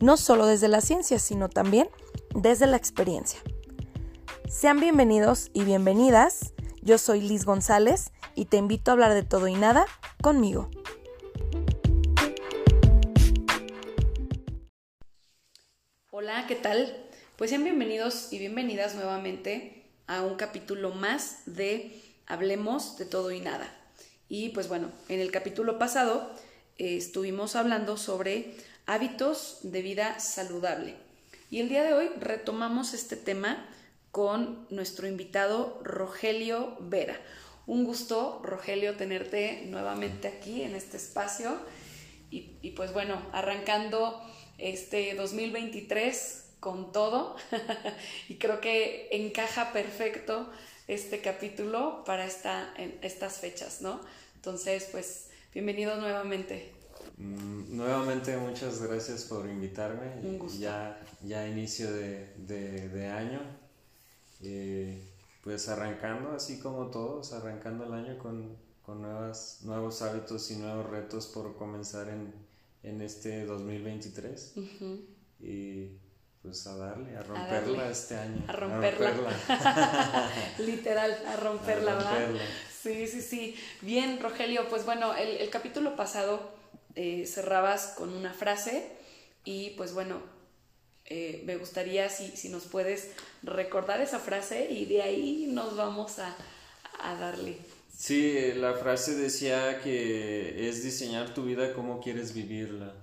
no solo desde la ciencia, sino también desde la experiencia. Sean bienvenidos y bienvenidas. Yo soy Liz González y te invito a hablar de todo y nada conmigo. Hola, ¿qué tal? Pues sean bienvenidos y bienvenidas nuevamente a un capítulo más de Hablemos de todo y nada. Y pues bueno, en el capítulo pasado eh, estuvimos hablando sobre hábitos de vida saludable. Y el día de hoy retomamos este tema con nuestro invitado Rogelio Vera. Un gusto, Rogelio, tenerte nuevamente aquí en este espacio. Y, pues bueno, arrancando este 2023 con todo y creo que encaja perfecto este capítulo para esta, estas fechas, ¿no? Entonces, pues, bienvenido nuevamente. Mm, nuevamente muchas gracias por invitarme. Un gusto. Ya, ya inicio de, de, año. Eh, pues arrancando, así como todos, arrancando el año con, con nuevas, nuevos hábitos y nuevos retos por comenzar en, en este 2023. Y pues a darle, a romperla este año. A romperla. Literal, a romperla, a romperla. Sí, sí, sí. Bien, Rogelio, pues bueno, el, capítulo pasado eh, cerrabas con una frase y pues bueno, eh, me gustaría si, si nos puedes recordar esa frase y de ahí nos vamos a, a darle. Sí, la frase decía que es diseñar tu vida como quieres vivirla.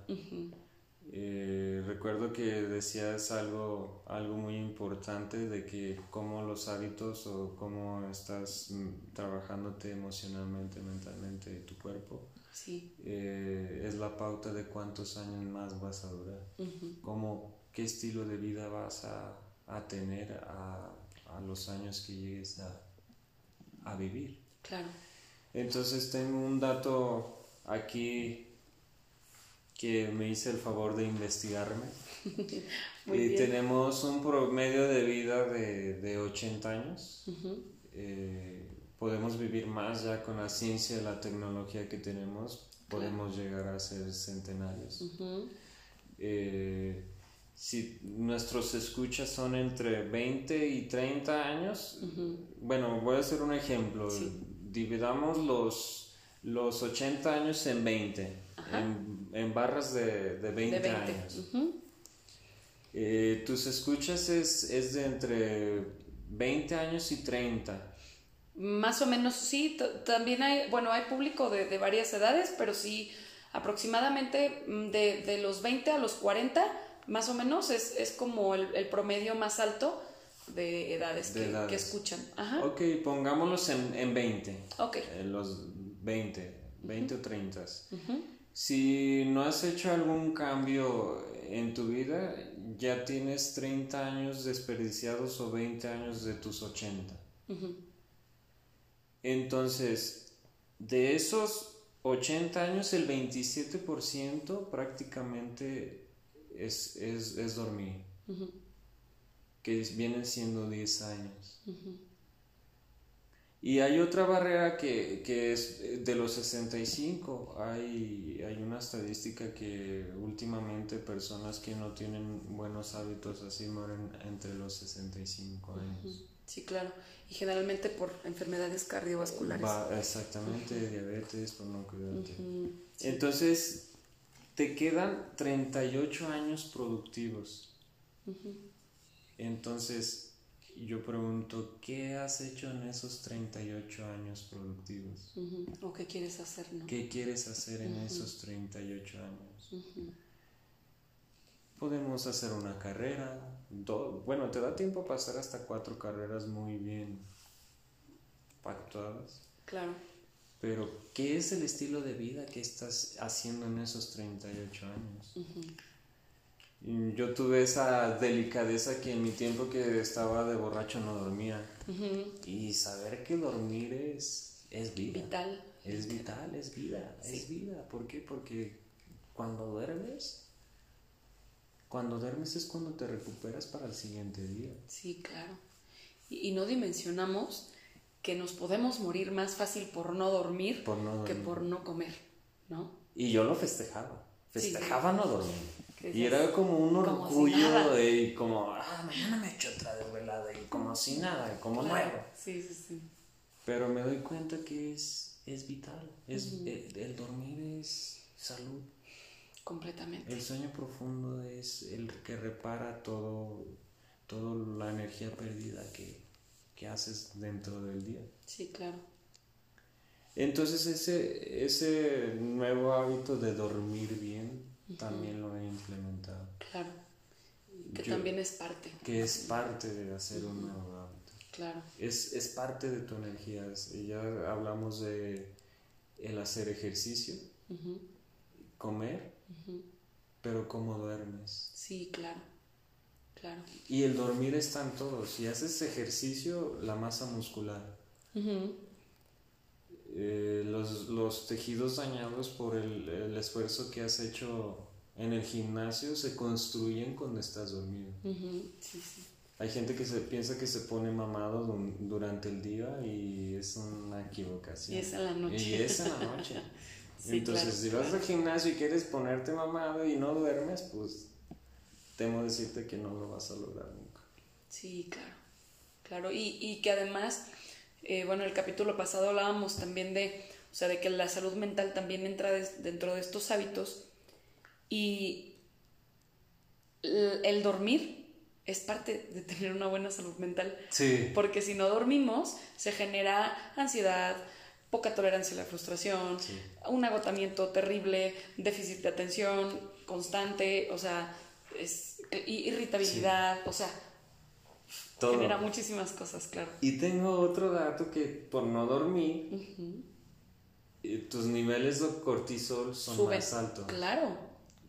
Eh, recuerdo que decías algo, algo muy importante de que cómo los hábitos o cómo estás mm, trabajándote emocionalmente, mentalmente tu cuerpo sí. Eh, es la pauta de cuántos años más vas a durar, cómo, qué estilo de vida vas a, a tener a, a, los años que llegues a, a vivir. Claro. Entonces tengo un dato aquí que me hice el favor de investigarme. y tenemos un promedio de vida de, de 80 años. Eh, podemos vivir más ya con la ciencia y la tecnología que tenemos. Podemos llegar a ser centenarios. Eh, si nuestros escuchas son entre 20 y 30 años, bueno, voy a hacer un ejemplo. Dividamos los, los 80 años en 20 en, barras de, de 20, años. Eh, tus escuchas es, es, de entre 20 años y 30. Más o menos, sí. También hay, bueno, hay público de, de varias edades, pero sí, aproximadamente mm, de, de, los 20 a los 40, más o menos, es, es como el, el, promedio más alto de edades, que, que, escuchan. Ajá. Ok, pongámoslos en, en 20. Ok. En los 20, 20 o 30. Si no has hecho algún cambio en tu vida, ya tienes 30 años desperdiciados o 20 años de tus 80. Entonces, de esos 80 años, el 27% prácticamente es, es, dormir, que vienen siendo 10 años. Y hay otra barrera que, que, es de los 65. Hay, hay una estadística que últimamente personas que no tienen buenos hábitos así mueren entre los 65 años. Sí, claro. Y generalmente por enfermedades cardiovasculares. exactamente, diabetes, por no cuidarte. Entonces, te quedan 38 años productivos. Entonces, yo pregunto, ¿qué has hecho en esos 38 años productivos? ¿O qué quieres hacer? No? ¿Qué quieres hacer en esos 38 años? Podemos hacer una carrera, bueno, te da tiempo para hacer hasta cuatro carreras muy bien pactadas. Claro. Pero, ¿qué es el estilo de vida que estás haciendo en esos 38 años? yo tuve esa delicadeza que en mi tiempo que estaba de borracho no dormía. Y saber que dormir es, es vida. Vital. Es vital, es vida, es vida. ¿Por qué? Porque cuando duermes, cuando duermes es cuando te recuperas para el siguiente día. Sí, claro. Y, no dimensionamos que nos podemos morir más fácil por no dormir, que por no comer, ¿no? Y yo lo festejaba. Festejaba no dormir. Y era como un orgullo de como, ah, mañana me echo otra desvelada y como si nada, como nuevo. Sí, sí, sí. Pero me doy cuenta que es, es vital, es, el, dormir es salud. Completamente. El sueño profundo es el que repara todo, toda la energía perdida que, que haces dentro del día. Sí, claro. Entonces ese, ese nuevo hábito de dormir bien también lo he implementado. Claro. Que también es parte. Que es parte de hacer un nuevo hábito. Claro. Es, es, parte de tu energía. Ya hablamos de el hacer ejercicio, comer, pero cómo duermes. Sí, claro. Claro. Y el dormir está en todo. Si haces ejercicio, la masa muscular. Eh, los, los, tejidos dañados por el, el, esfuerzo que has hecho en el gimnasio se construyen cuando estás dormido. Hay gente que se piensa que se pone mamado durante el día y es una equivocación. Y es en la noche. Y es en la noche. Entonces, si vas al gimnasio y quieres ponerte mamado y no duermes, pues temo decirte que no lo vas a lograr nunca. Sí, claro. Claro, y, y que además eh, bueno, el capítulo pasado hablábamos también de, o sea, de que la salud mental también entra dentro de estos hábitos y el, dormir es parte de tener una buena salud mental. Sí. Porque si no dormimos, se genera ansiedad, poca tolerancia a la frustración, un agotamiento terrible, déficit de atención constante, o sea, es, irritabilidad, o sea, Genera muchísimas cosas, claro. Y tengo otro dato que por no dormir, eh, tus niveles de cortisol son más altos. Claro.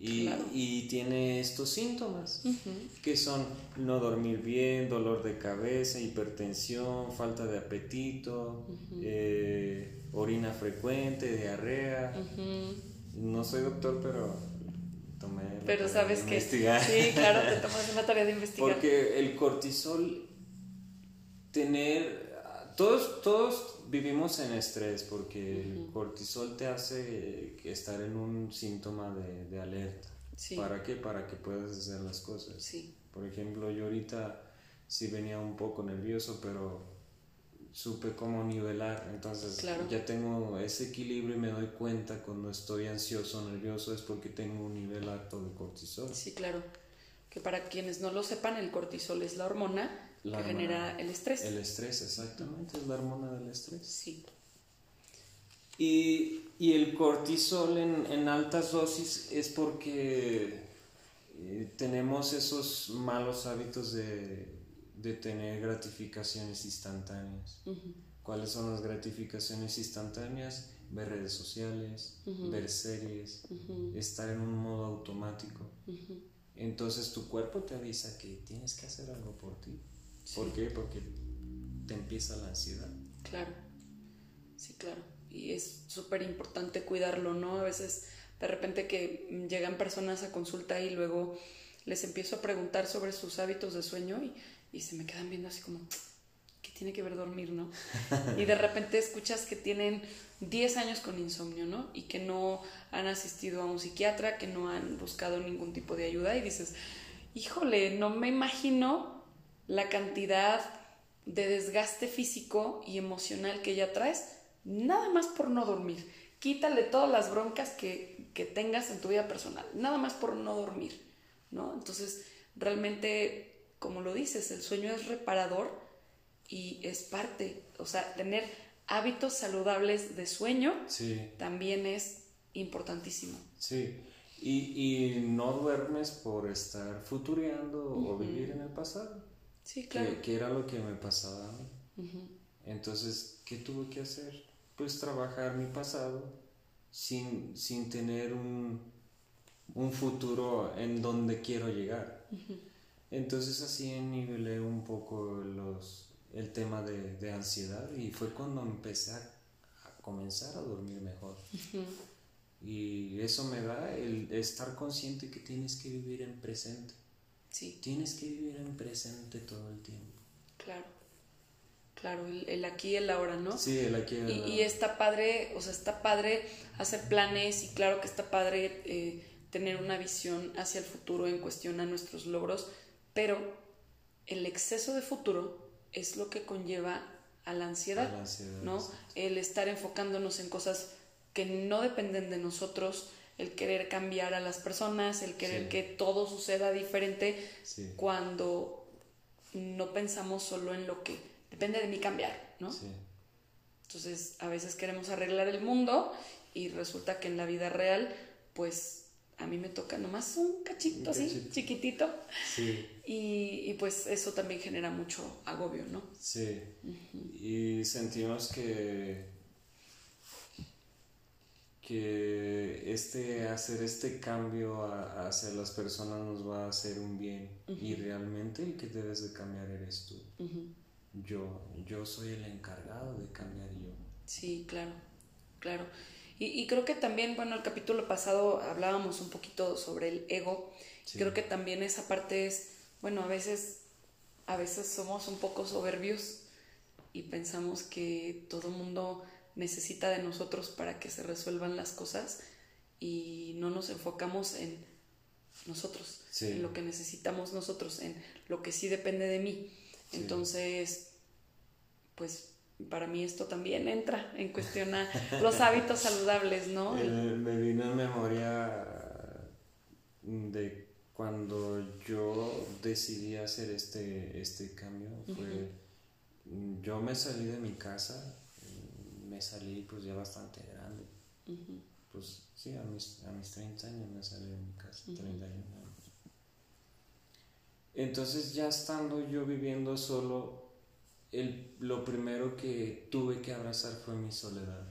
Y, y, tiene estos síntomas, que son no dormir bien, dolor de cabeza, hipertensión, falta de apetito, eh, orina frecuente, diarrea. No soy doctor, pero tomé... Pero sabes que... Sí, claro, te tomas una tarea de investigar. Porque el cortisol tener, todos, todos vivimos en estrés porque el cortisol te hace estar en un síntoma de, alerta. ¿Para qué? Para que puedas hacer las cosas. Sí. Por ejemplo, yo ahorita sí venía un poco nervioso, pero supe cómo nivelar. Entonces ya tengo ese equilibrio y me doy cuenta cuando estoy ansioso, nervioso, es porque tengo un nivel alto de cortisol. Sí, claro. Que para quienes no lo sepan, el cortisol es la hormona que genera el estrés. El estrés, exactamente, es la hormona del estrés. Sí. Y, y el cortisol en, en, altas dosis es porque eh, tenemos esos malos hábitos de, de tener gratificaciones instantáneas. ¿Cuáles son las gratificaciones instantáneas? Ver redes sociales, ver series, estar en un modo automático. Entonces tu cuerpo te avisa que tienes que hacer algo por ti. ¿Por qué? Porque te empieza la ansiedad. Claro, sí, claro. Y es súper importante cuidarlo, ¿no? A veces de repente que llegan personas a consulta y luego les empiezo a preguntar sobre sus hábitos de sueño y, y se me quedan viendo así como, ¿qué tiene que ver dormir, no? y de repente escuchas que tienen 10 años con insomnio, ¿no? Y que no han asistido a un psiquiatra, que no han buscado ningún tipo de ayuda y dices, híjole, no me imagino la cantidad de desgaste físico y emocional que ya traes, nada más por no dormir. Quítale todas las broncas que, que tengas en tu vida personal, nada más por no dormir, ¿no? Entonces, realmente, como lo dices, el sueño es reparador y es parte, o sea, tener hábitos saludables de sueño también es importantísimo. Sí, y, y, no duermes por estar futureando o vivir en el pasado. Sí, claro. Que, era lo que me pasaba a mí. Entonces, ¿qué tuve que hacer? Pues trabajar mi pasado sin, sin tener un, un futuro en donde quiero llegar. Entonces así nivelé un poco los, el tema de, de ansiedad y fue cuando empecé a, comenzar a dormir mejor. Y eso me da el estar consciente que tienes que vivir en presente. Sí. Tienes que vivir en presente todo el tiempo. Claro. Claro, el, aquí y el ahora, ¿no? Sí, el aquí y el ahora. Y, está padre, o sea, está padre hacer planes y claro que está padre eh, tener una visión hacia el futuro en cuestión a nuestros logros, pero el exceso de futuro es lo que conlleva a la ansiedad, ¿no? El estar enfocándonos en cosas que no dependen de nosotros, el querer cambiar a las personas, el querer que todo suceda diferente cuando no pensamos solo en lo que depende de mí cambiar, ¿no? Entonces, a veces queremos arreglar el mundo y resulta que en la vida real, pues a mí me toca nomás un cachito así, chiquitito. Sí. Y, pues eso también genera mucho agobio, ¿no? Sí. Y sentimos que que este hacer este cambio hacia las personas nos va a hacer un bien y realmente el que debes de cambiar eres tú. Yo yo soy el encargado de cambiar yo. Sí, claro. Claro. Y, creo que también, bueno, el capítulo pasado hablábamos un poquito sobre el ego. Creo que también esa parte es, bueno, a veces, a veces somos un poco soberbios y pensamos que todo el mundo necesita de nosotros para que se resuelvan las cosas y no nos enfocamos en nosotros, en lo que necesitamos nosotros, en lo que sí depende de mí. Entonces, pues para mí esto también entra en cuestión a los hábitos saludables, ¿no? Me vino en memoria de cuando yo decidí hacer este, este cambio. Fue, Yo me salí de mi casa, me salí pues ya bastante grande. Pues sí, a mis, a mis 30 años me salí de mi casa, 31 años. Entonces ya estando yo viviendo solo, el, lo primero que tuve que abrazar fue mi soledad.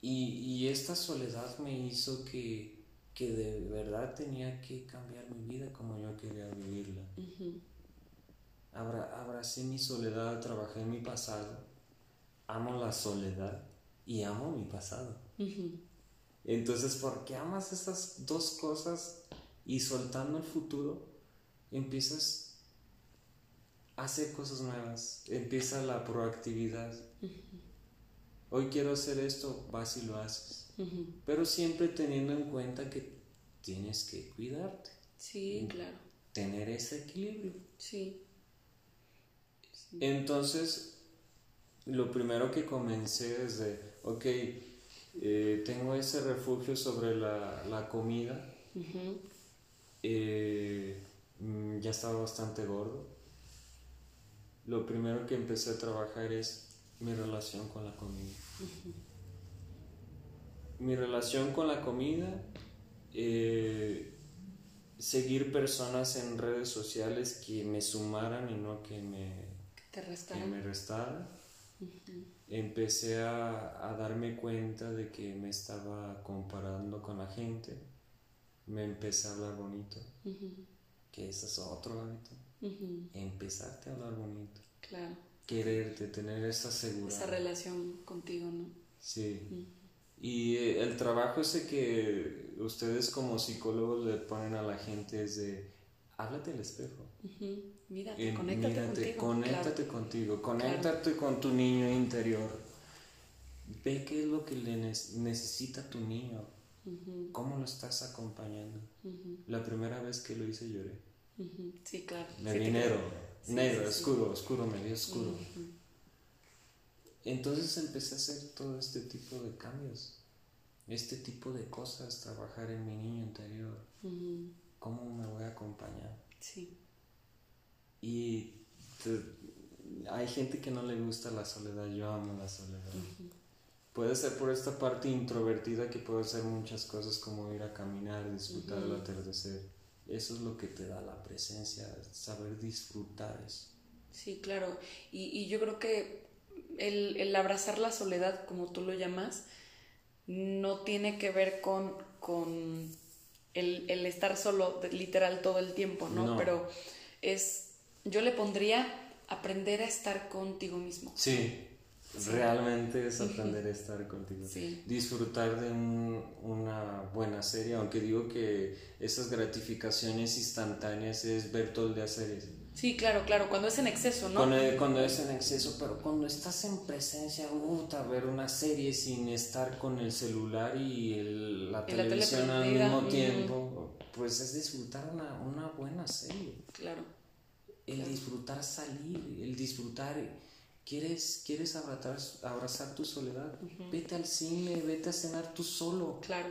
y, y, esta soledad me hizo que, que, de verdad tenía que cambiar mi vida como yo quería vivirla. abracé mi soledad, trabajé en mi pasado, amo la soledad y amo mi pasado. Entonces, porque amas esas dos cosas y soltando el futuro, empiezas hacer cosas nuevas, empieza la proactividad. Hoy quiero hacer esto, vas y lo haces. Pero siempre teniendo en cuenta que tienes que cuidarte. Sí, claro. Tener ese equilibrio. Sí. Entonces, lo primero que comencé es de, ok, eh, tengo ese refugio sobre la, comida. Eh, mm, ya estaba bastante gordo lo primero que empecé a trabajar es mi relación con la comida. Mi relación con la comida, eh, seguir personas en redes sociales que me sumaran y no que me, me restaran. Empecé a, darme cuenta de que me estaba comparando con la gente. Me empecé a hablar bonito, que ese es otro hábito empezarte a hablar bonito. Claro. Quererte, tener esa seguridad. Esa relación contigo, ¿no? Sí. Y eh, el trabajo ese que ustedes como psicólogos le ponen a la gente es de, háblate al espejo. Mírate, conéctate contigo. Conéctate contigo, conéctate con tu niño interior. Ve qué es lo que le necesita tu niño. ¿Cómo lo estás acompañando? La primera vez que lo hice lloré. Sí, claro. Me vi negro, negro, oscuro, oscuro, me vi oscuro. Entonces empecé a hacer todo este tipo de cambios, este tipo de cosas, trabajar en mi niño interior. ¿Cómo me voy a acompañar? Sí. Y hay gente que no le gusta la soledad, yo amo la soledad. Puede ser por esta parte introvertida que puedo hacer muchas cosas como ir a caminar, disfrutar el atardecer eso es lo que te da la presencia, saber disfrutar eso. Sí, claro. Y, yo creo que el, abrazar la soledad, como tú lo llamas, no tiene que ver con, con el, estar solo literal todo el tiempo, ¿no? Pero es, yo le pondría aprender a estar contigo mismo. Sí, realmente es aprender a estar contigo. Disfrutar de una buena serie, aunque digo que esas gratificaciones instantáneas es ver todo el día series. Sí, claro, claro, cuando es en exceso, ¿no? Cuando, es en exceso, pero cuando estás en presencia, gusta ver una serie sin estar con el celular y la televisión al mismo tiempo, pues es disfrutar una, una buena serie. Claro. El disfrutar salir, el disfrutar ¿Quieres, quieres abrazar, abrazar tu soledad? Vete al cine, vete a cenar tú solo. Claro.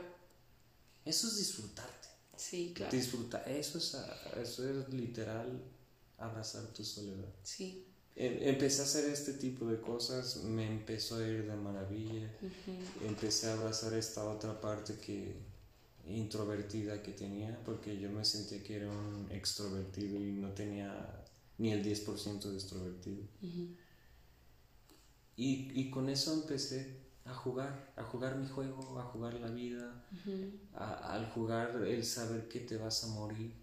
Eso es disfrutarte. Sí, claro. Disfrutar, eso es, eso es literal abrazar tu soledad. Sí. Em, empecé a hacer este tipo de cosas, me empezó a ir de maravilla. Empecé a abrazar esta otra parte que introvertida que tenía, porque yo me sentía que era un extrovertido y no tenía ni el 10% de extrovertido. Y, y, con eso empecé a jugar, a jugar mi juego, a jugar la vida, al jugar el saber que te vas a morir.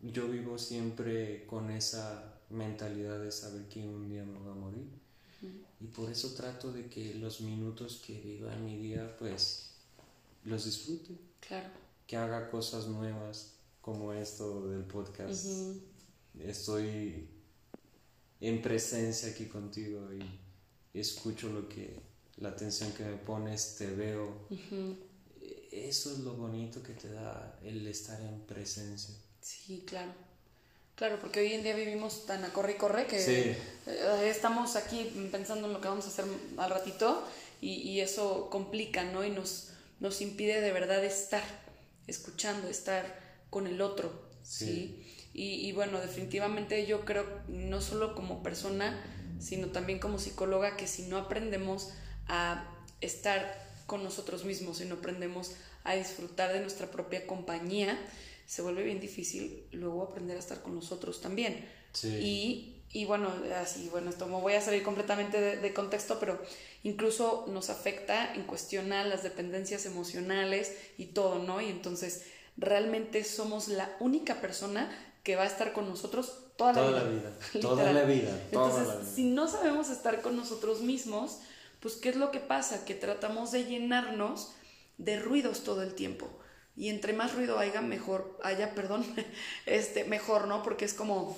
Yo vivo siempre con esa mentalidad de saber que un día me voy a morir. Y por eso trato de que los minutos que vivo en mi día, pues, los disfrute. Claro. Que haga cosas nuevas, como esto del podcast. Estoy en presencia aquí contigo y escucho lo que, la atención que me pones, te veo. Eso es lo bonito que te da el estar en presencia. Sí, claro. Claro, porque hoy en día vivimos tan a corre y corre que eh, estamos aquí pensando en lo que vamos a hacer al ratito y, eso complica, ¿no? Y nos, nos impide de verdad estar escuchando, estar con el otro, ¿sí? Y, y, bueno, definitivamente yo creo, no solo como persona, sino también como psicóloga, que si no aprendemos a estar con nosotros mismos, si no aprendemos a disfrutar de nuestra propia compañía, se vuelve bien difícil luego aprender a estar con nosotros también. Y, y, bueno, así, bueno, esto me voy a salir completamente de, contexto, pero incluso nos afecta en cuestión a las dependencias emocionales y todo, ¿no? Y entonces realmente somos la única persona que va a estar con nosotros toda la vida. Toda la vida. Entonces, si no sabemos estar con nosotros mismos, pues ¿qué es lo que pasa? Que tratamos de llenarnos de ruidos todo el tiempo. Y entre más ruido haya, mejor, haya, perdón, este, mejor, ¿no? Porque es como,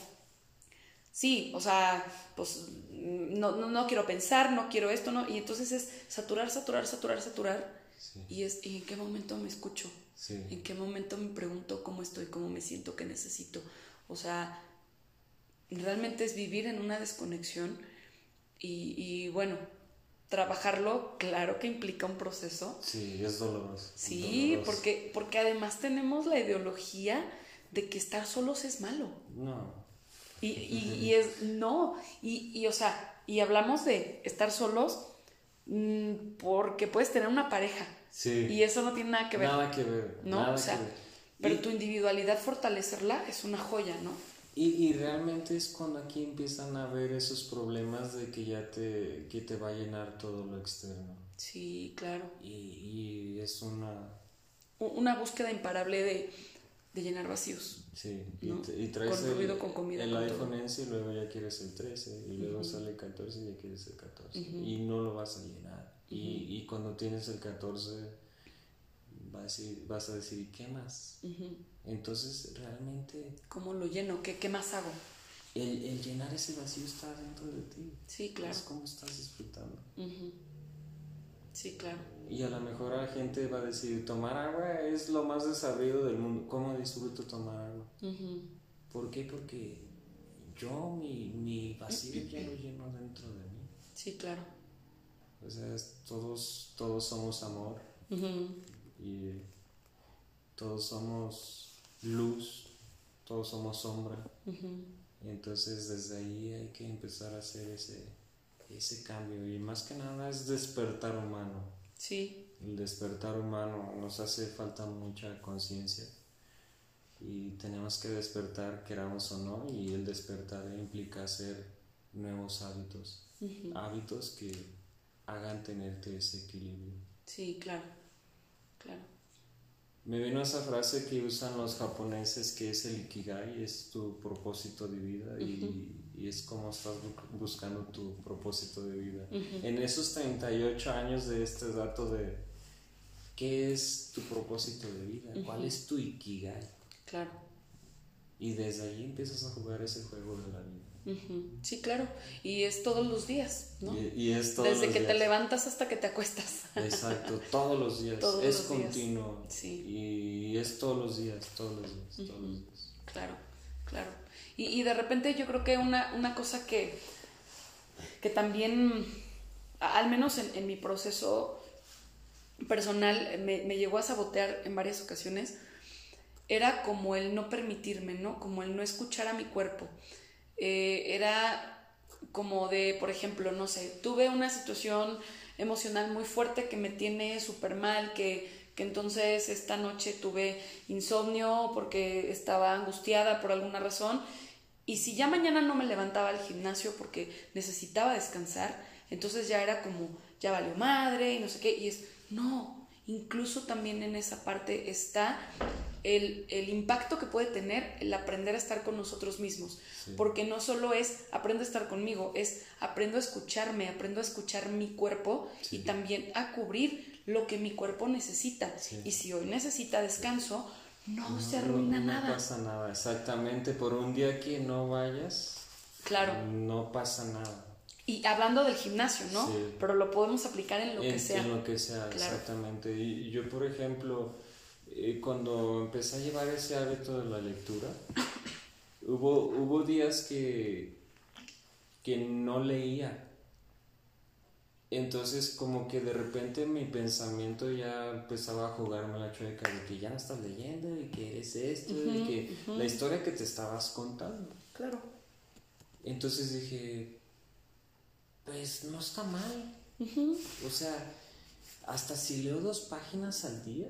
sí, o sea, pues no, no, quiero pensar, no quiero esto, ¿no? Y entonces es saturar, saturar, saturar, saturar. Y es, ¿y en qué momento me escucho? ¿En qué momento me pregunto cómo estoy, cómo me siento, qué necesito? O sea, realmente es vivir en una desconexión y, bueno, trabajarlo, claro que implica un proceso. Sí, es doloroso. Sí, Porque, porque además tenemos la ideología de que estar solos es malo. No. Y, y, es, no, y, y, o sea, y hablamos de estar solos mm, porque puedes tener una pareja. Sí. Y eso no tiene nada que ver. Nada que ver. ¿no? Nada o sea, Pero tu individualidad fortalecerla es una joya, ¿no? Y, y, realmente es cuando aquí empiezan a ver esos problemas de que ya te, que te va a llenar todo lo externo. Sí, claro. Y, y es una... Una búsqueda imparable de, de llenar vacíos. Sí, y, traes con ruido, con comida, el iPhone 11 y luego ya quieres el 13 y luego sale el 14 y ya quieres el 14 y no lo vas a llenar. Y, y, cuando tienes el 14 vas a decir, vas a decir ¿qué más? Entonces, realmente... ¿Cómo lo lleno? ¿Qué, qué más hago? El, el, llenar ese vacío está dentro de ti. Sí, claro. Es como estás disfrutando. Sí, claro. Y a lo mejor la gente va a decir, tomar agua es lo más desabrido del mundo. ¿Cómo disfruto tomar agua? ¿Por qué? Porque yo mi, mi vacío ya lo lleno dentro de mí. Sí, claro. O sea, todos, todos somos amor. Y todos somos luz, todos somos sombra. Y entonces desde ahí hay que empezar a hacer ese, ese cambio. Y más que nada es despertar humano. Sí. El despertar humano nos hace falta mucha conciencia. Y tenemos que despertar, queramos o no, y el despertar implica hacer nuevos hábitos. Hábitos que hagan tenerte ese equilibrio. Sí, claro, claro. Me vino esa frase que usan los japoneses que es el ikigai, es tu propósito de vida y, y, es como estás buscando tu propósito de vida. En esos 38 años de este dato de qué es tu propósito de vida, cuál es tu ikigai. Claro. Y desde ahí empiezas a jugar ese juego de la vida. Sí, claro. Y es todos los días, ¿no? Y, es Desde que te levantas hasta que te acuestas. Exacto, todos los días. es continuo. Sí. Y es todos los días, todos los días, todos los días. Claro, claro. Y, y, de repente yo creo que una, una cosa que, que también, al menos en, en mi proceso personal, me, me llegó a sabotear en varias ocasiones, era como el no permitirme, ¿no? Como el no escuchar a mi cuerpo eh, era como de, por ejemplo, no sé, tuve una situación emocional muy fuerte que me tiene súper mal, que, que entonces esta noche tuve insomnio porque estaba angustiada por alguna razón. Y si ya mañana no me levantaba al gimnasio porque necesitaba descansar, entonces ya era como, ya valió madre y no sé qué. Y es, no, incluso también en esa parte está el, impacto que puede tener el aprender a estar con nosotros mismos. Porque no solo es aprendo a estar conmigo, es aprendo a escucharme, aprendo a escuchar mi cuerpo y también a cubrir lo que mi cuerpo necesita. Y si hoy necesita descanso, no, se arruina nada. No pasa nada, exactamente. Por un día que no vayas, claro. no pasa nada. Y hablando del gimnasio, ¿no? Pero lo podemos aplicar en lo que sea. En lo que sea, exactamente. Y yo, por ejemplo, eh, cuando empecé a llevar ese hábito de la lectura, hubo, hubo días que, que no leía. Entonces como que de repente mi pensamiento ya empezaba a jugarme la chueca de que ya no estás leyendo y que es esto y que la historia que te estabas contando. Claro. Entonces dije, pues no está mal. O sea, hasta si leo dos páginas al día,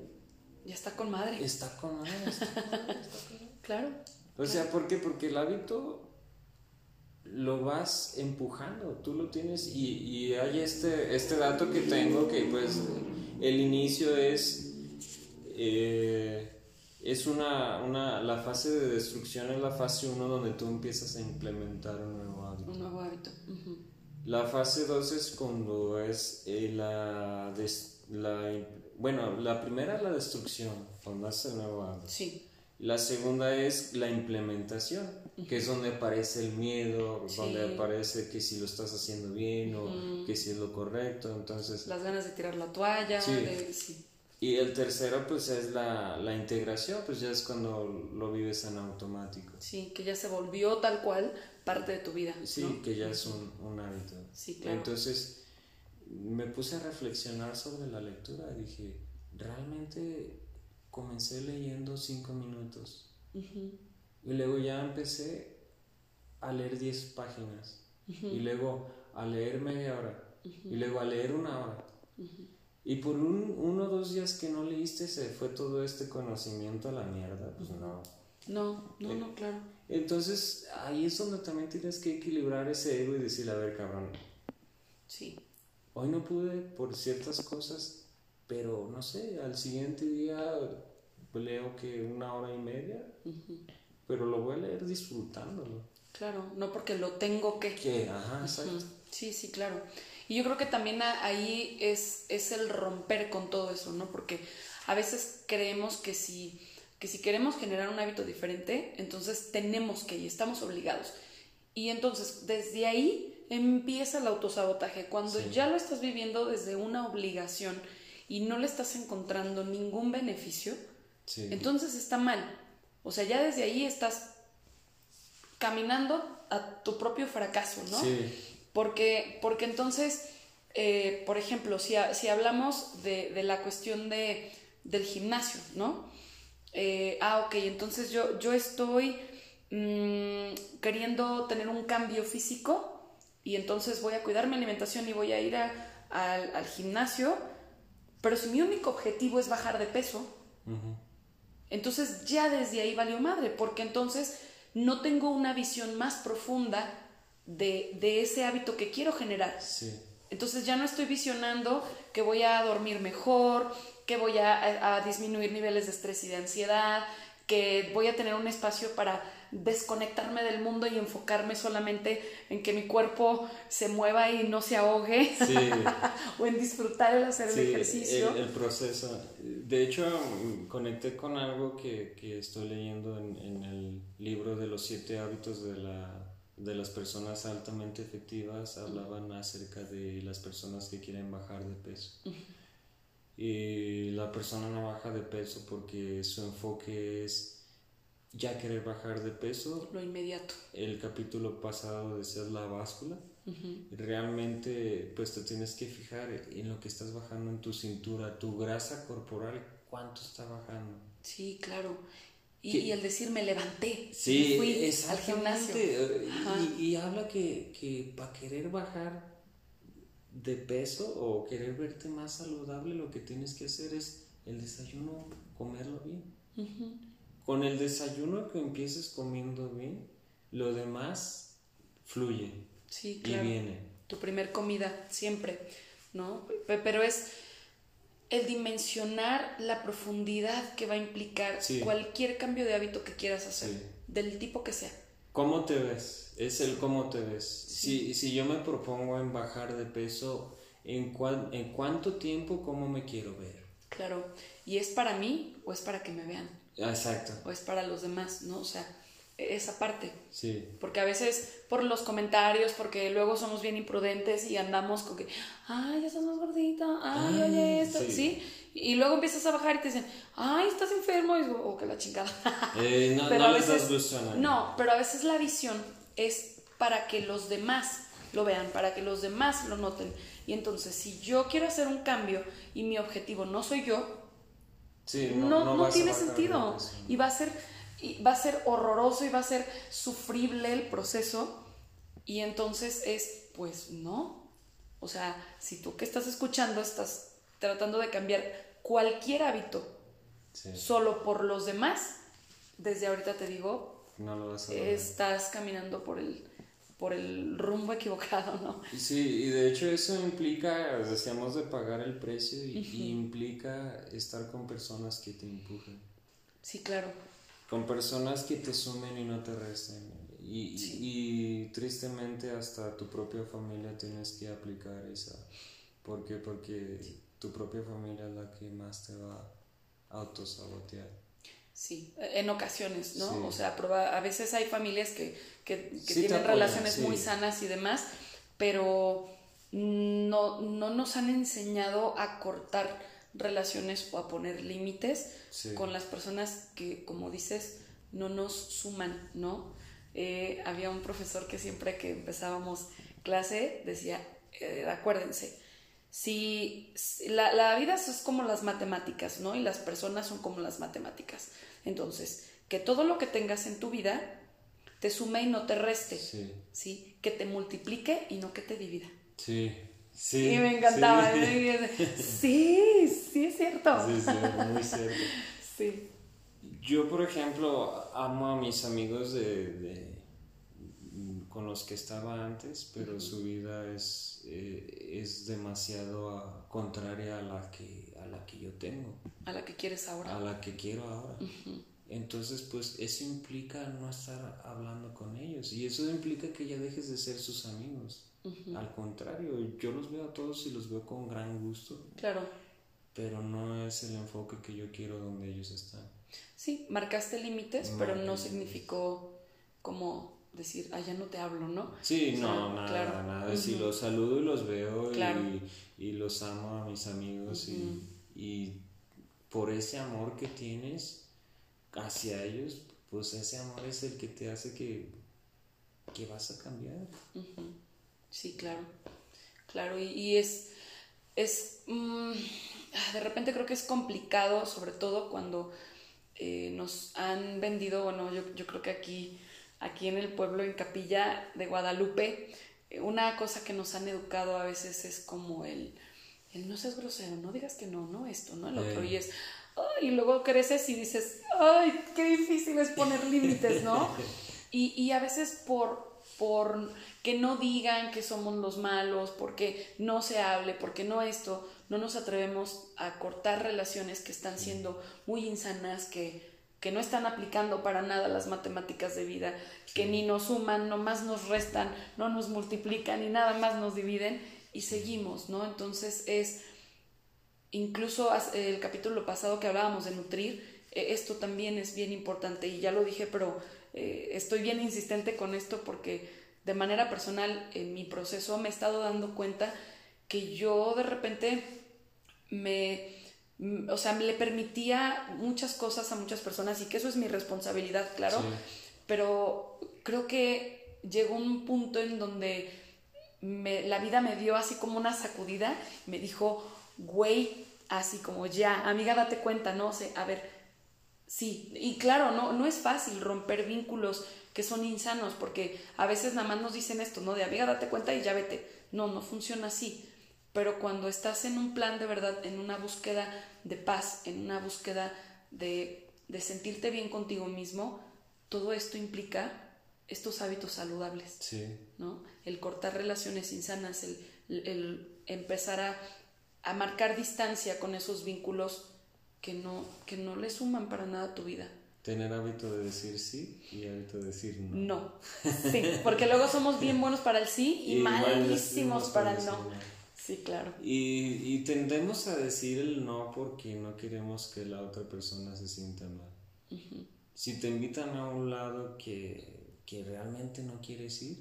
ya está con madre. Está con madre. claro. O sea, ¿por qué? Porque el hábito lo vas empujando, tú lo tienes y, y, hay este, este dato que tengo que pues el inicio es, eh, es una, una, la fase de destrucción es la fase 1 donde tú empiezas a implementar un nuevo hábito. Un nuevo hábito. La fase 2 es cuando es eh, la, la bueno, la primera es la destrucción, cuando hace nuevo hábito. Sí. La segunda es la implementación, que es donde aparece el miedo, donde aparece que si lo estás haciendo bien o que si es lo correcto, entonces... Las ganas de tirar la toalla. Sí. Y el tercero pues es la, la, integración, pues ya es cuando lo vives en automático. Sí, que ya se volvió tal cual parte de tu vida. Sí, que ya es un, un hábito. Sí, claro. Entonces me puse a reflexionar sobre la lectura y dije, realmente comencé leyendo cinco minutos y luego ya empecé a leer diez páginas y luego a leer media hora y luego a leer una hora. Y por un, uno o dos días que no leíste se fue todo este conocimiento a la mierda, pues no. No, no, no, claro. Entonces ahí es donde también tienes que equilibrar ese ego y decir, a ver, cabrón. Sí. Hoy no pude por ciertas cosas, pero no sé, al siguiente día leo que una hora y media, pero lo voy a leer disfrutándolo. Claro, no porque lo tengo que. Que, ajá, exacto. Sí, sí, claro. Y yo creo que también ahí es, es el romper con todo eso, ¿no? Porque a veces creemos que si, que si queremos generar un hábito diferente, entonces tenemos que y estamos obligados. Y entonces, desde ahí empieza el autosabotaje. Cuando ya lo estás viviendo desde una obligación y no le estás encontrando ningún beneficio, entonces está mal. O sea, ya desde ahí estás caminando a tu propio fracaso, ¿no? Porque, porque entonces, eh, por ejemplo, si, si hablamos de, de, la cuestión de, del gimnasio, ¿no? Eh, ah, ok, entonces yo, yo estoy mm, queriendo tener un cambio físico, y entonces voy a cuidar mi alimentación y voy a ir al, gimnasio, pero si mi único objetivo es bajar de peso, entonces ya desde ahí valió madre, porque entonces no tengo una visión más profunda de, ese hábito que quiero generar. Entonces ya no estoy visionando que voy a dormir mejor, que voy a, disminuir niveles de estrés y de ansiedad, que voy a tener un espacio para desconectarme del mundo y enfocarme solamente en que mi cuerpo se mueva y no se ahogue o en disfrutar el hacer el ejercicio. El, proceso. De hecho, conecté con algo que, estoy leyendo en, el libro de los siete hábitos de, la, de las personas altamente efectivas. Hablaban acerca de las personas que quieren bajar de peso. Y la persona no baja de peso porque su enfoque es ya querer bajar de peso. Lo inmediato. El capítulo pasado decía la báscula. Realmente, pues te tienes que fijar en lo que estás bajando en tu cintura, tu grasa corporal, cuánto está bajando. Sí, claro. Y, el decir me levanté, sí, fui al gimnasio. Y, y, habla que, que para querer bajar de peso o querer verte más saludable, lo que tienes que hacer es el desayuno, comerlo bien. Con el desayuno que empieces comiendo bien, lo demás fluye sí, y viene. Tu primer comida, siempre, ¿no? Pero es el dimensionar la profundidad que va a implicar cualquier cambio de hábito que quieras hacer, del tipo que sea. ¿Cómo te ves? Es el cómo te ves. Si, si yo me propongo en bajar de peso, ¿en, ¿en cuánto tiempo, cómo me quiero ver? Claro, ¿y es para mí o es para que me vean? Exacto. O es para los demás, ¿no? O sea, esa parte. Sí. Porque a veces por los comentarios, porque luego somos bien imprudentes y andamos con que, ay, ya estás más gordita, ay, oye, esto, sí. Y luego empiezas a bajar y te dicen, ay, estás enfermo, y digo, oh, que la chingada. Eh, no, pero a veces, no, pero a veces la visión es para que los demás lo vean, para que los demás lo noten. Y entonces, si yo quiero hacer un cambio y mi objetivo no soy yo, no, no, tiene sentido. Y va a ser va a ser horroroso y va a ser sufrible el proceso. Y entonces es, pues no. O sea, si tú que estás escuchando estás tratando de cambiar cualquier hábito solo por los demás, desde ahorita te digo, estás caminando por el, por el rumbo equivocado, ¿no? Sí, y de hecho eso implica, decíamos de pagar el precio y, implica estar con personas que te empujen. Sí, claro. Con personas que te sumen y no te resten. Y, y tristemente hasta tu propia familia tienes que aplicar esa. ¿Por qué? Porque tu propia familia es la que más te va a autosabotear. Sí, en ocasiones, ¿no? O sea, a veces hay familias que, que, tienen relaciones muy sanas y demás, pero no, no nos han enseñado a cortar relaciones o a poner límites con las personas que, como dices, no nos suman, ¿no? Eh, había un profesor que siempre que empezábamos clase decía, eh, acuérdense, si, la, la, vida es como las matemáticas, ¿no? Y las personas son como las matemáticas. Entonces, que todo lo que tengas en tu vida te sume y no te reste, sí. ¿sí? Que te multiplique y no que te divida. Sí. Sí, y me encantaba. Sí. sí, es cierto. Sí, sí, muy cierto. Sí. Yo, por ejemplo, amo a mis amigos de, con los que estaba antes, pero su vida es, eh, es demasiado contraria a la, que, a la que yo tengo. A la que quieres ahora. A la que quiero ahora. Entonces, pues eso implica no estar hablando con ellos y eso implica que ya dejes de ser sus amigos. Al contrario, yo los veo a todos y los veo con gran gusto. Claro. Pero no es el enfoque que yo quiero donde ellos están. Sí, marcaste límites, pero no significó como decir, ah, ya no te hablo, ¿no? Sí, no, nada, nada. Si los saludo y los veo y, los amo a mis amigos y, y por ese amor que tienes hacia ellos, pues ese amor es el que te hace que, que vas a cambiar. Sí, claro, claro, y, es, es, mm, de repente creo que es complicado, sobre todo cuando eh, nos han vendido, bueno, yo, yo, creo que aquí, aquí en el pueblo, en Capilla de Guadalupe, eh, una cosa que nos han educado a veces es como el, el no seas grosero, no digas que no, no esto, no el otro, y es, y luego creces y dices, ay, qué difícil es poner límites, ¿no? y, y a veces por por que no digan que somos los malos, porque no se hable, porque no esto, no nos atrevemos a cortar relaciones que están siendo muy insanas, que, que no están aplicando para nada las matemáticas de vida, que ni nos suman, no más nos restan, no nos multiplican y nada más nos dividen y seguimos, ¿no? Entonces es incluso el capítulo pasado que hablábamos de nutrir, e, esto también es bien importante y ya lo dije, pero eh, estoy bien insistente con esto porque de manera personal en mi proceso me he estado dando cuenta que yo de repente me, o sea, le permitía muchas cosas a muchas personas y que eso es mi responsabilidad, claro, pero creo que llegó un punto en donde la vida me dio así como una sacudida, me dijo, güey, así como ya, amiga, date cuenta, no sé, a ver, sí, y claro, no, no es fácil romper vínculos que son insanos, porque a veces nada más nos dicen esto, ¿no? De amiga, date cuenta y ya vete. No, no funciona así. Pero cuando estás en un plan de verdad, en una búsqueda de paz, en una búsqueda de, de sentirte bien contigo mismo, todo esto implica estos hábitos saludables, sí. ¿no? El cortar relaciones insanas, el, el empezar a, a, marcar distancia con esos vínculos que no, que no le suman para nada a tu vida. Tener hábito de decir sí y hábito de decir no. No, sí, porque luego somos bien buenos para el sí y, malísimos para el no. Sí, claro. Y, y, tendemos a decir el no porque no queremos que la otra persona se sienta mal. Si te invitan a un lado que, que realmente no quieres ir,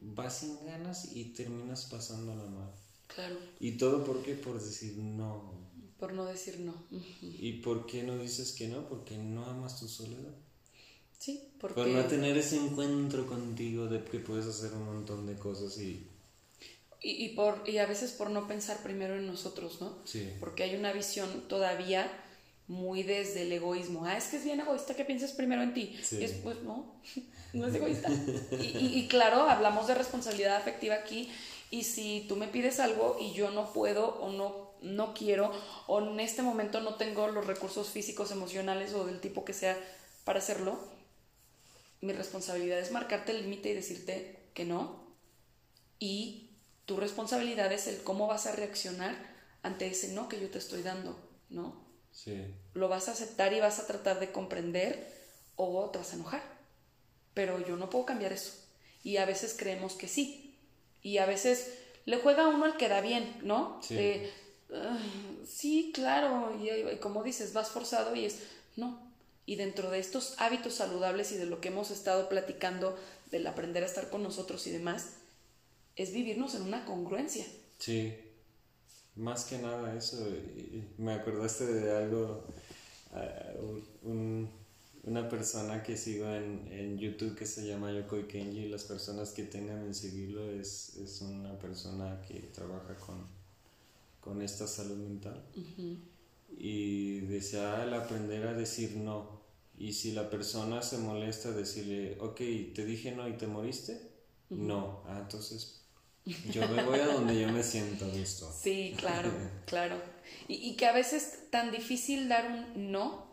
vas sin ganas y terminas pasándola mal. Claro. ¿Y todo por qué? Por decir no. Por no decir no. ¿Y por qué no dices que no? Porque no amas tu soledad. Sí, porque... Por no tener ese encuentro contigo de que puedes hacer un montón de cosas y... Y, por, y a veces por no pensar primero en nosotros, ¿no? Sí. Porque hay una visión todavía muy desde el egoísmo. Ah, es que es bien egoísta que pienses primero en ti. Sí. Y después, no, no es egoísta. y, y, claro, hablamos de responsabilidad afectiva aquí. Y si tú me pides algo y yo no puedo o no no quiero o en este momento no tengo los recursos físicos, emocionales o del tipo que sea para hacerlo, mi responsabilidad es marcarte el límite y decirte que no. Y tu responsabilidad es el cómo vas a reaccionar ante ese no que yo te estoy dando, ¿no? Sí. Lo vas a aceptar y vas a tratar de comprender o te vas a enojar. Pero yo no puedo cambiar eso. Y a veces creemos que sí. Y a veces le juega a uno al que da bien, ¿no? Sí. Eh, sí, claro, y, como dices, vas forzado y es, no. Y dentro de estos hábitos saludables y de lo que hemos estado platicando, del aprender a estar con nosotros y demás, es vivirnos en una congruencia. Sí, más que nada eso. Me acordaste de algo, una persona que sigo en, en, YouTube que se llama Yoko Kenji, las personas que tengan en seguirlo es, es una persona que trabaja con con esta salud mental. Y el aprender a decir no. Y si la persona se molesta, decirle, ok, te dije no y te moriste. No, ah, entonces yo me voy a donde yo me siento gusto. Sí, claro, claro. Y, y, que a veces tan difícil dar un no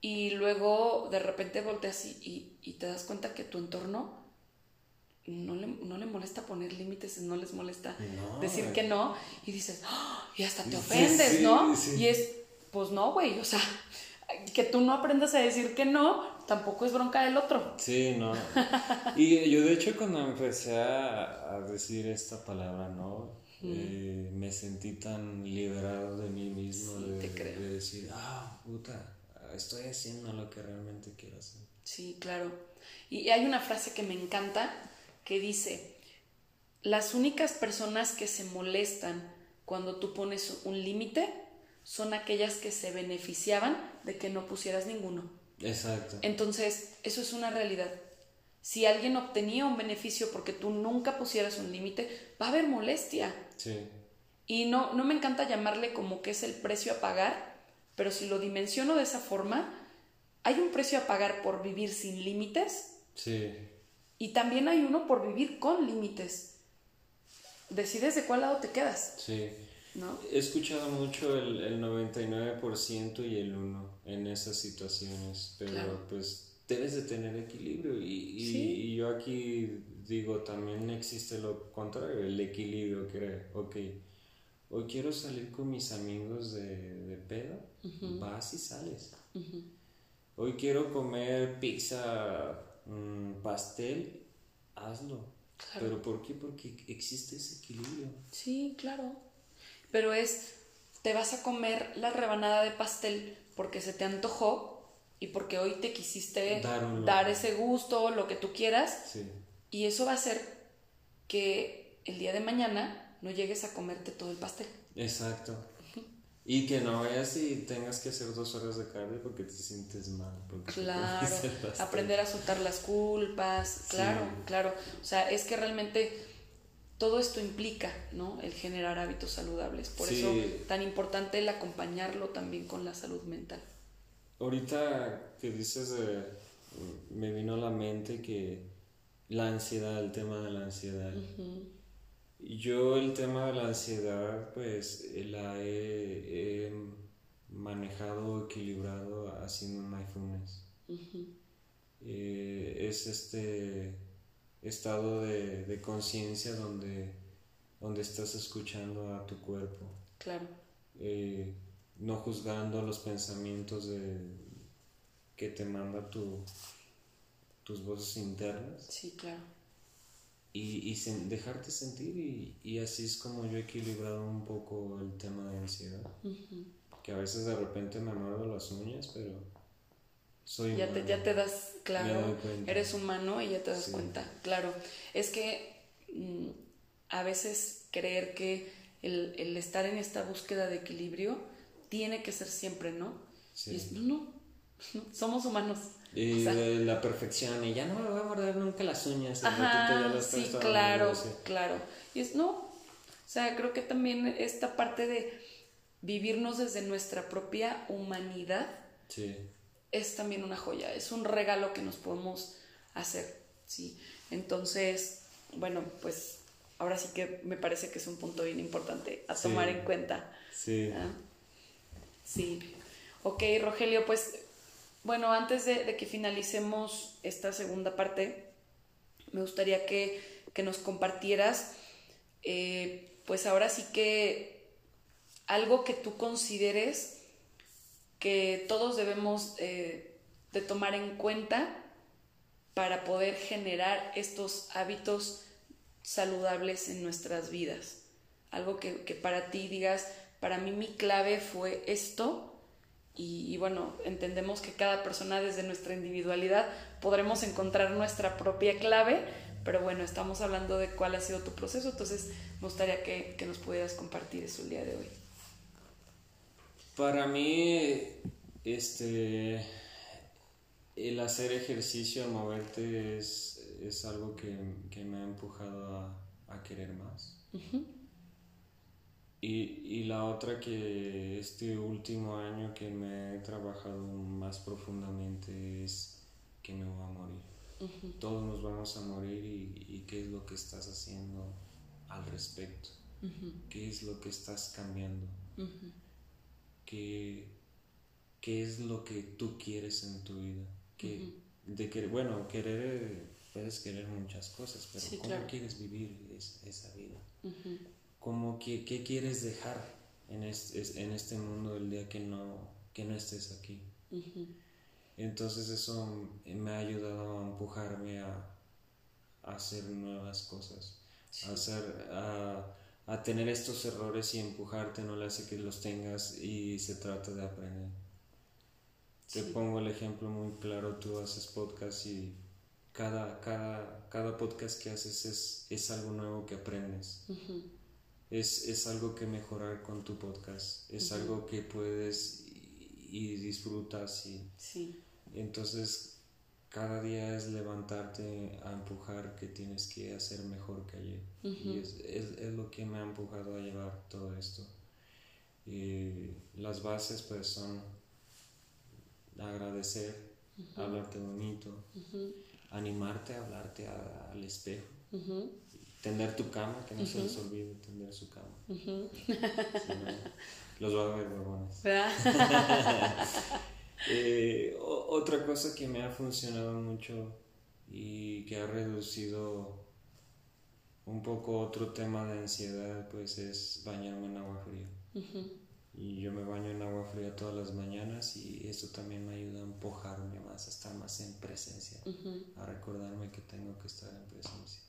y luego de repente volteas y, y, y te das cuenta que tu entorno no le, no le molesta poner límites, no les molesta decir que no, y dices, ¡Ah! y hasta te ofendes, ¿no? Y es, pues no, güey, o sea, que tú no aprendas a decir que no, tampoco es bronca del otro. Sí, no. Y yo de hecho cuando empecé a, decir esta palabra, ¿no? Eh, me sentí tan liberado de mí mismo, de, de decir, ah, puta, estoy haciendo lo que realmente quiero hacer. Sí, claro. Y hay una frase que me encanta, que dice, las únicas personas que se molestan cuando tú pones un límite son aquellas que se beneficiaban de que no pusieras ninguno. Exacto. Entonces, eso es una realidad. Si alguien obtenía un beneficio porque tú nunca pusieras un límite, va a haber molestia. Sí. Y no, no me encanta llamarle como que es el precio a pagar, pero si lo dimensiono de esa forma, hay un precio a pagar por vivir sin límites. Sí. Y también hay uno por vivir con límites. Decides de cuál lado te quedas. Sí. ¿No? He escuchado mucho el, el 99% y el 1% en esas situaciones, pero pues debes de tener equilibrio y, y, yo aquí digo, también existe lo contrario, el equilibrio, que, ok, hoy quiero salir con mis amigos de, de pedo, vas y sales. Hoy quiero comer pizza, mm, pastel, hazlo. ¿Pero por qué? Porque existe ese equilibrio. Sí, claro. Pero es, te vas a comer la rebanada de pastel porque se te antojó y porque hoy te quisiste dar, ese gusto, lo que tú quieras. Y eso va a hacer que el día de mañana no llegues a comerte todo el pastel. Exacto. Y que no vayas y tengas que hacer dos horas de cardio porque te sientes mal. claro, aprender a soltar las culpas, claro, claro. O sea, es que realmente todo esto implica, ¿no? El generar hábitos saludables. Por eso tan importante el acompañarlo también con la salud mental. Ahorita que dices, me vino a la mente que la ansiedad, el tema de la ansiedad. Yo el tema de la ansiedad, pues la he, manejado, equilibrado haciendo mindfulness. Eh, es este estado de, conciencia donde, donde estás escuchando a tu cuerpo. Claro. Eh, no juzgando los pensamientos de, que te manda tu, tus voces internas. Sí, claro. Y, y dejarte sentir y, así es como yo he equilibrado un poco el tema de ansiedad. Que a veces de repente me muerdo las uñas, pero soy ya Te, ya te das, claro, eres humano y ya te das cuenta, claro. Es que mm, a veces creer que el, el estar en esta búsqueda de equilibrio tiene que ser siempre, ¿no? Sí. no, no, somos humanos. Y la perfección, y ya no me voy a morder nunca las uñas. Ajá, sí, claro, claro. Y es, no, o sea, creo que también esta parte de vivirnos desde nuestra propia humanidad sí. Es también una joya, es un regalo que nos podemos hacer, ¿sí? Entonces, bueno, pues ahora sí que me parece que es un punto bien importante a tomar en cuenta. Sí. ¿ah? Sí. Ok, Rogelio, pues bueno, antes de, que finalicemos esta segunda parte, me gustaría que, nos compartieras, eh, pues ahora sí que algo que tú consideres que todos debemos eh, de tomar en cuenta para poder generar estos hábitos saludables en nuestras vidas. Algo que, que para ti digas, para mí mi clave fue esto y, bueno, entendemos que cada persona desde nuestra individualidad podremos encontrar nuestra propia clave, pero bueno, estamos hablando de cuál ha sido tu proceso, entonces me gustaría que, que nos pudieras compartir eso el día de hoy. Para mí, este, el hacer ejercicio, moverte es, es algo que, que, me ha empujado a, a querer más. Y, y, la otra que este último año que me he trabajado más profundamente es que me voy a morir. Todos nos vamos a morir y, y, qué es lo que estás haciendo al respecto. ¿Qué es lo que estás cambiando? ¿Qué, ¿Qué, es lo que tú quieres en tu vida? ¿Qué, de que, bueno, querer, puedes querer muchas cosas, pero ¿cómo quieres vivir esa vida? como que, qué quieres dejar en este, en este mundo el día que no, que no estés aquí. Entonces eso me ha ayudado a empujarme a, hacer nuevas cosas, a, hacer, a, tener estos errores y empujarte no le hace que los tengas y se trata de aprender. Te pongo el ejemplo muy claro, tú haces podcast y cada, cada, cada podcast que haces es, es algo nuevo que aprendes. Es, es algo que mejorar con tu podcast, es algo que puedes y, disfrutas y sí. entonces cada día es levantarte a empujar que tienes que hacer mejor que ayer. Y es, es, lo que me ha empujado a llevar todo esto. Y las bases pues son agradecer, hablarte bonito, animarte a hablarte al espejo. Tender tu cama, que no se les olvide tender su cama. los va a ver huevones. Eh, otra cosa que me ha funcionado mucho y que ha reducido un poco otro tema de ansiedad, pues es bañarme en agua fría. Y yo me baño en agua fría todas las mañanas y eso también me ayuda a empujarme más, a estar más en presencia, a recordarme que tengo que estar en presencia.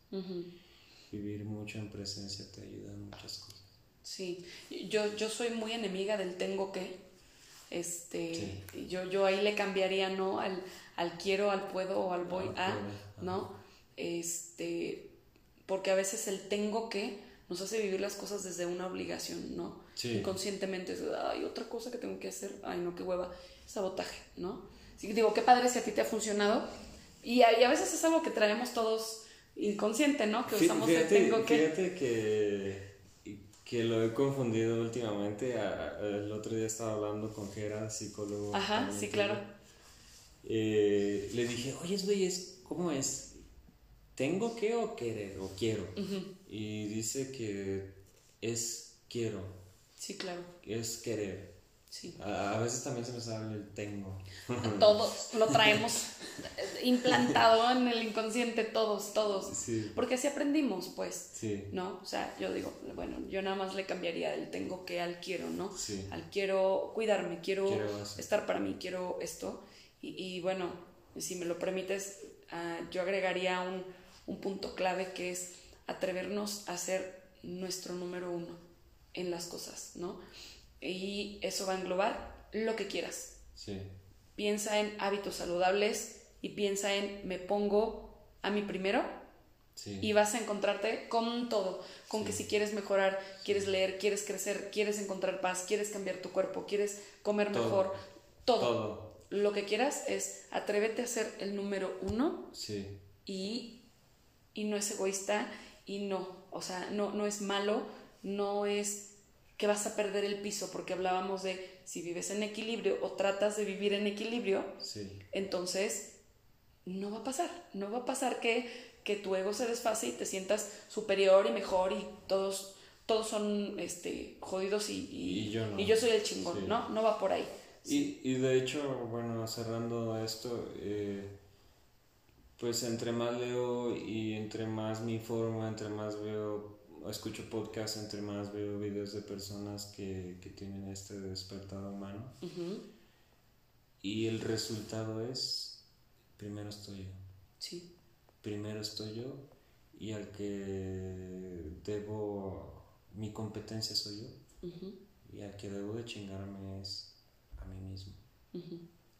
Vivir mucho en presencia te ayuda en muchas cosas. Sí, yo, yo soy muy enemiga del tengo que. Este, yo, yo ahí le cambiaría no al, al quiero, al puedo o al voy a, ¿no? Este, porque a veces el tengo que nos hace vivir las cosas desde una obligación, ¿no? Inconscientemente, es, ay, otra cosa que tengo que hacer, ay, no, qué hueva, sabotaje, ¿no? Sí, digo, qué padre si a ti te ha funcionado. Y a, a veces es algo que traemos todos inconsciente, ¿no? Que usamos el tengo que. Fíjate que que lo he confundido últimamente. el otro día estaba hablando con Gera, psicólogo. Ajá, sí, claro. Eh, le dije, oye, güey, ¿cómo es? ¿Tengo que o querer o quiero? Y dice que es quiero. Sí, claro. Es querer. A, veces también se me sale el tengo. Todos lo traemos implantado en el inconsciente, todos, todos. Porque así aprendimos, pues. Sí. ¿No? O sea, yo digo, bueno, yo nada más le cambiaría el tengo que al quiero, ¿no? Al quiero cuidarme, quiero, estar para mí, quiero esto. Y, bueno, si me lo permites, ah, yo agregaría un, un punto clave que es atrevernos a ser nuestro número uno en las cosas, ¿no? Y eso va a englobar lo que quieras. Sí. Piensa en hábitos saludables y piensa en me pongo a mí primero. Sí. Y vas a encontrarte con todo, con que si quieres mejorar, quieres leer, quieres crecer, quieres encontrar paz, quieres cambiar tu cuerpo, quieres comer mejor, todo. todo. Lo que quieras es atrévete a ser el número uno sí. y, y no es egoísta y no, o sea, no, no es malo, no es que vas a perder el piso, porque hablábamos de si vives en equilibrio o tratas de vivir en equilibrio, entonces no va a pasar, no va a pasar que, que tu ego se desfase y te sientas superior y mejor y todos, todos son este, jodidos y, y, yo, soy el chingón, ¿no? No va por ahí. Y, y, de hecho, bueno, cerrando esto, eh, pues entre más leo y entre más me informo, entre más veo escucho podcasts, entre más veo videos de personas que, que tienen este despertado humano. Y el resultado es, primero estoy yo. Sí. Primero estoy yo y al que debo, mi competencia soy yo. Y al que debo de chingarme es a mí mismo.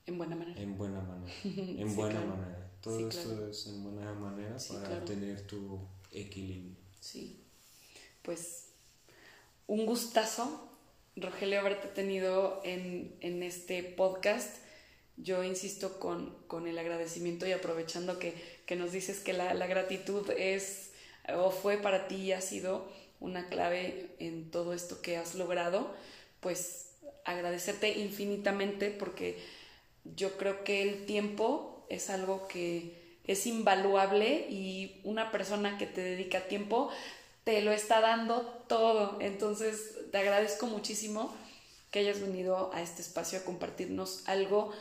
En buena manera. En buena manera. En buena manera. Todo esto es en buena manera para tener tu equilibrio. Sí pues un gustazo, Rogelio, haberte tenido en, este podcast. Yo insisto con, el agradecimiento y aprovechando que, nos dices que la, gratitud es o fue para ti y ha sido una clave en todo esto que has logrado, pues agradecerte infinitamente porque yo creo que el tiempo es algo que es invaluable y una persona que te dedica tiempo te lo está dando todo. Entonces, te agradezco muchísimo que hayas venido a este espacio a compartirnos algo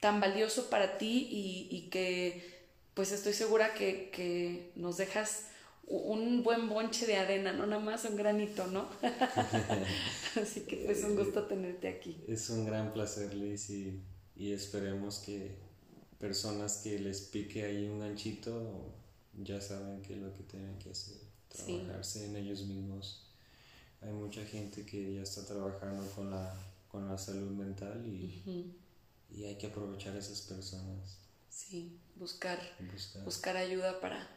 tan valioso para ti y, que pues estoy segura que, nos dejas un buen bonche de arena, no nada más un granito, ¿no? Así que es un gusto tenerte aquí. Es un gran placer, Liz, y, y esperemos que personas que les pique ahí un ganchito ya saben qué es lo que tienen que hacer trabajarse en ellos mismos. Hay mucha gente que ya está trabajando con la, con la salud mental y, y hay que aprovechar a esas personas. Sí, buscar, buscar. ayuda para,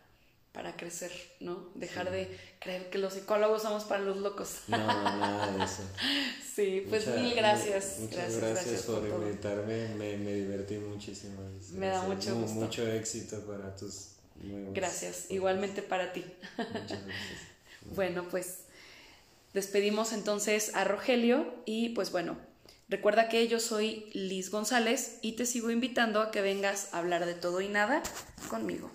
para crecer, ¿no? Dejar de creer que los psicólogos somos para los locos. No, nada de eso. sí, pues mil gracias. Muchas gracias, por, invitarme, me, me, divertí muchísimo. Me da mucho gusto. Mucho éxito para tus Gracias, igualmente para ti. bueno, pues despedimos entonces a Rogelio y pues bueno, recuerda que yo soy Liz González y te sigo invitando a que vengas a hablar de todo y nada conmigo.